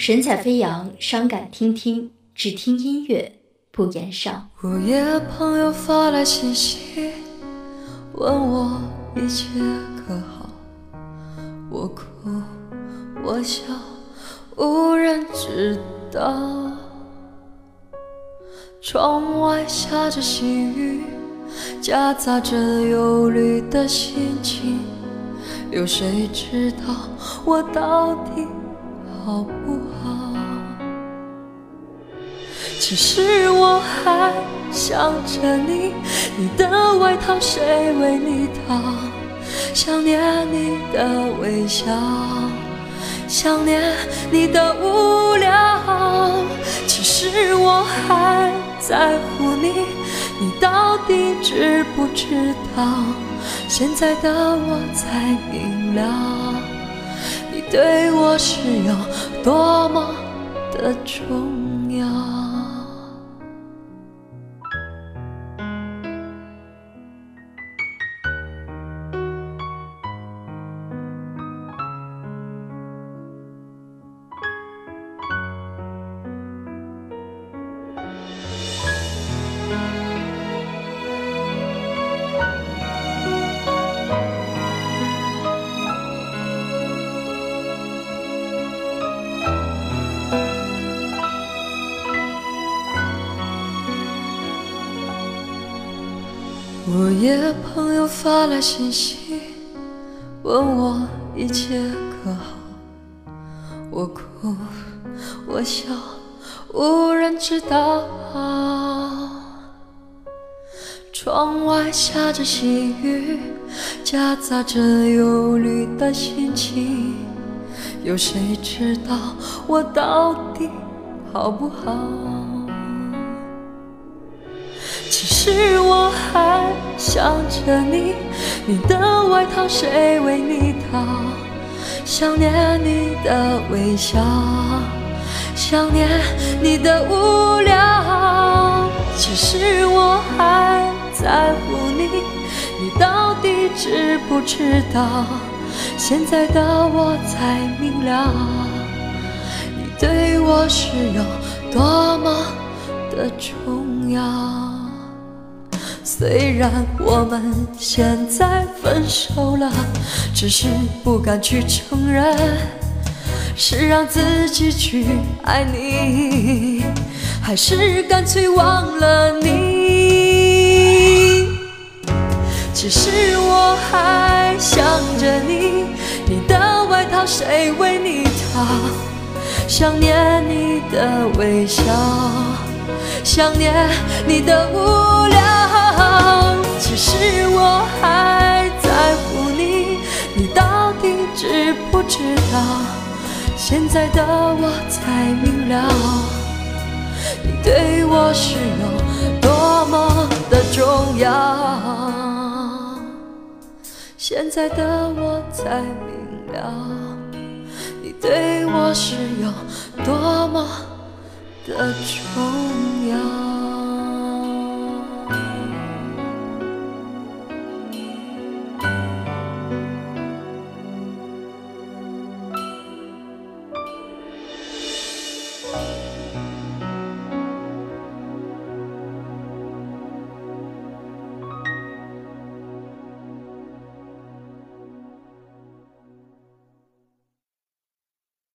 神采飞扬，伤感听听，只听音乐不言伤。午夜朋友发来信息，问我一切可好，我哭我笑，无人知道。窗外下着细雨，夹杂着忧虑的心情，有谁知道我到底？好不好？其实我还想着你，你的外套谁为你套？想念你的微笑，想念你的无聊。其实我还在乎你，你到底知不知道？现在的我才明了。你对我是有多么的重要。午夜，朋友发来信息，问我一切可好。我哭，我笑，无人知道。窗外下着细雨，夹杂着忧虑的心情。有谁知道我到底好不好？其实我还想着你，你的外套谁为你套？想念你的微笑，想念你的无聊。其实我还在乎你，你到底知不知道？现在的我才明了，你对我是有多么的重要。虽然我们现在分手了，只是不敢去承认，是让自己去爱你，还是干脆忘了你？其实我还想着你，你的外套谁为你套？想念你的微笑，想念你的无聊。是我还在乎你，你到底知不知道？现在的我才明了，你对我是有多么的重要。现在的我才明了，你对我是有多么的重要。